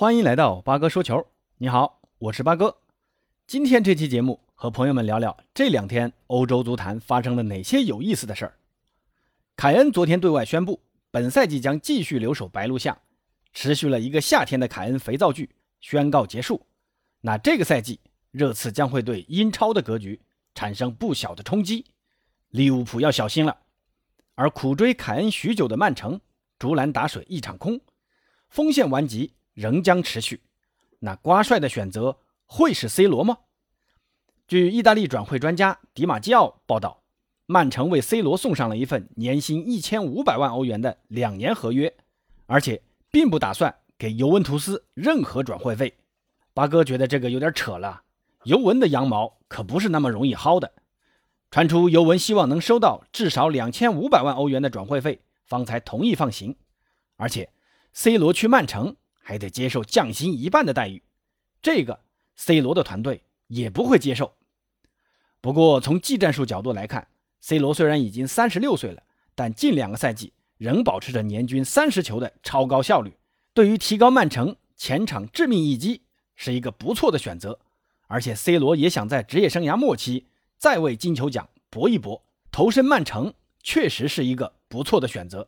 欢迎来到八哥说球。你好，我是八哥。今天这期节目和朋友们聊聊这两天欧洲足坛发生了哪些有意思的事儿。凯恩昨天对外宣布，本赛季将继续留守白鹿巷，持续了一个夏天的凯恩肥皂剧宣告结束。那这个赛季，热刺将会对英超的格局产生不小的冲击，利物浦要小心了。而苦追凯恩许久的曼城，竹篮打水一场空，锋线顽疾仍将持续。那瓜帅的选择会是 C 罗吗？据意大利转会专家迪马基奥报道，曼城为 C 罗送上了一份年薪一千五百万欧元的两年合约，而且并不打算给尤文图斯任何转会费。八哥觉得这个有点扯了，尤文的羊毛可不是那么容易薅的。传出尤文希望能收到至少两千五百万欧元的转会费，方才同意放行，而且 C 罗去曼城。还得接受降薪一半的待遇，这个 C 罗的团队也不会接受。不过从技战术角度来看，C 罗虽然已经三十六岁了，但近两个赛季仍保持着年均三十球的超高效率，对于提高曼城前场致命一击是一个不错的选择。而且 C 罗也想在职业生涯末期再为金球奖搏一搏，投身曼城确实是一个不错的选择，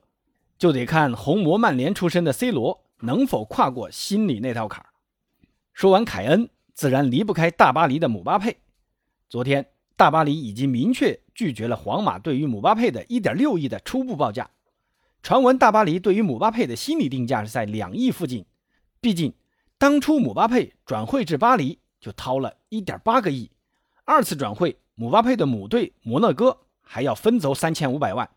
就得看红魔曼联出身的 C 罗。能否跨过心里那道坎儿？说完凯恩，自然离不开大巴黎的姆巴佩。昨天，大巴黎已经明确拒绝了皇马对于姆巴佩的一点六亿的初步报价。传闻大巴黎对于姆巴佩的心理定价是在两亿附近。毕竟，当初姆巴佩转会至巴黎就掏了一点八个亿，二次转会姆巴佩的母队摩纳哥还要分走三千五百万。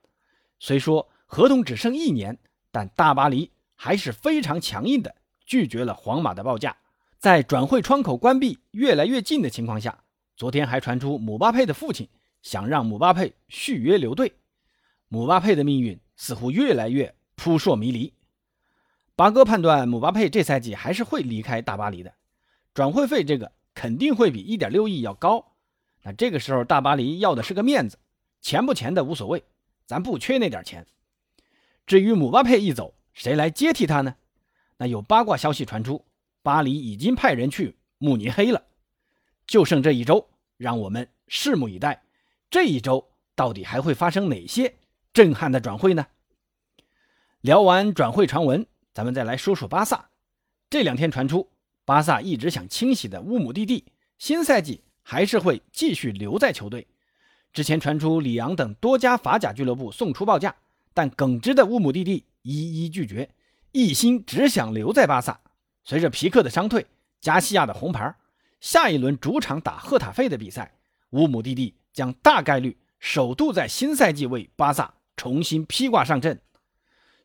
虽说合同只剩一年，但大巴黎。还是非常强硬的拒绝了皇马的报价。在转会窗口关闭越来越近的情况下，昨天还传出姆巴佩的父亲想让姆巴佩续约留队。姆巴佩的命运似乎越来越扑朔迷离。八哥判断姆巴佩这赛季还是会离开大巴黎的，转会费这个肯定会比一点六亿要高。那这个时候大巴黎要的是个面子，钱不钱的无所谓，咱不缺那点钱。至于姆巴佩一走，谁来接替他呢？那有八卦消息传出，巴黎已经派人去慕尼黑了，就剩这一周，让我们拭目以待。这一周到底还会发生哪些震撼的转会呢？聊完转会传闻，咱们再来说说巴萨。这两天传出，巴萨一直想清洗的乌姆蒂蒂，新赛季还是会继续留在球队。之前传出里昂等多家法甲俱乐部送出报价，但耿直的乌姆蒂蒂。一一拒绝，一心只想留在巴萨。随着皮克的伤退，加西亚的红牌，下一轮主场打赫塔费的比赛，乌姆蒂蒂将大概率首度在新赛季为巴萨重新披挂上阵。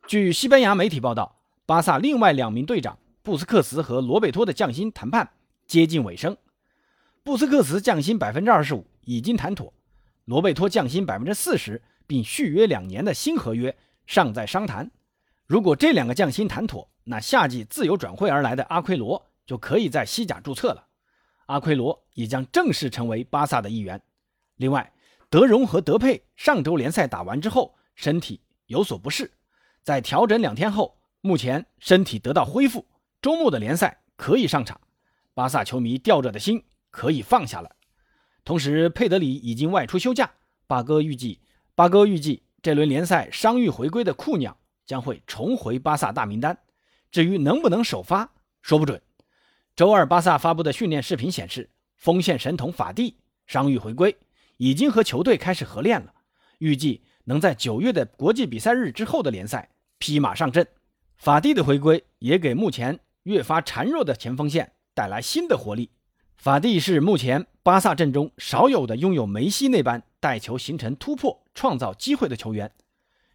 据西班牙媒体报道，巴萨另外两名队长布斯克茨和罗贝托的降薪谈判接近尾声。布斯克茨降薪百分之二十五已经谈妥，罗贝托降薪百分之四十并续约两年的新合约尚在商谈。如果这两个降薪谈妥，那夏季自由转会而来的阿奎罗就可以在西甲注册了。阿奎罗也将正式成为巴萨的一员。另外，德容和德佩上周联赛打完之后身体有所不适，在调整两天后，目前身体得到恢复，周末的联赛可以上场。巴萨球迷吊着的心可以放下了。同时，佩德里已经外出休假，巴哥预计，巴哥预计这轮联赛伤愈回归的库鸟。将会重回巴萨大名单，至于能不能首发，说不准。周二，巴萨发布的训练视频显示，锋线神童法蒂伤愈回归，已经和球队开始合练了，预计能在九月的国际比赛日之后的联赛披马上阵。法蒂的回归也给目前越发孱弱的前锋线带来新的活力。法蒂是目前巴萨阵中少有的拥有梅西那般带球形成突破、创造机会的球员。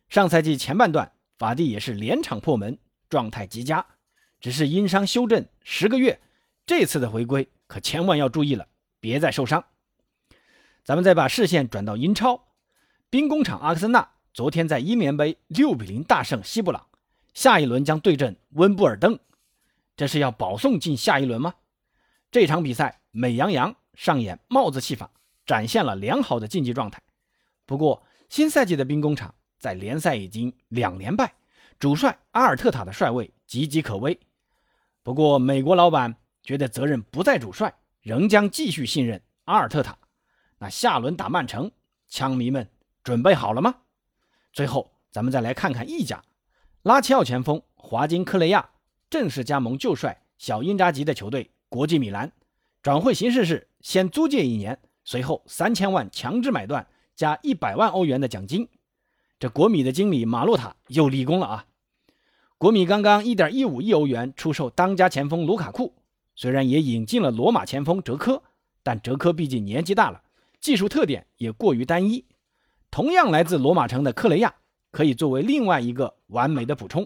上赛季前半段。法蒂也是连场破门，状态极佳，只是因伤休阵十个月，这次的回归可千万要注意了，别再受伤。咱们再把视线转到英超，兵工厂阿克森纳昨天在英联杯六比零大胜西布朗，下一轮将对阵温布尔登，这是要保送进下一轮吗？这场比赛美羊羊上演帽子戏法，展现了良好的竞技状态。不过新赛季的兵工厂。在联赛已经两连败，主帅阿尔特塔的帅位岌岌可危。不过美国老板觉得责任不在主帅，仍将继续信任阿尔特塔。那下轮打曼城，枪迷们准备好了吗？最后，咱们再来看看意甲，拉齐奥前锋华金克雷亚正式加盟旧帅小因扎吉的球队国际米兰。转会形式是先租借一年，随后三千万强制买断加一百万欧元的奖金。这国米的经理马洛塔又立功了啊！国米刚刚一点一五亿欧元出售当家前锋卢卡库，虽然也引进了罗马前锋哲科，但哲科毕竟年纪大了，技术特点也过于单一。同样来自罗马城的克雷亚可以作为另外一个完美的补充。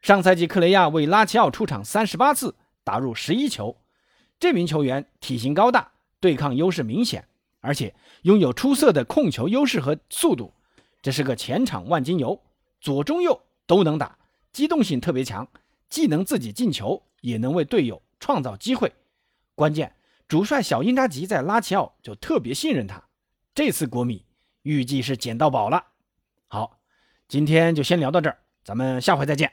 上赛季克雷亚为拉齐奥出场三十八次，打入十一球。这名球员体型高大，对抗优势明显，而且拥有出色的控球优势和速度。这是个前场万金油，左中右都能打，机动性特别强，既能自己进球，也能为队友创造机会。关键，主帅小因扎吉在拉齐奥就特别信任他。这次国米预计是捡到宝了。好，今天就先聊到这儿，咱们下回再见。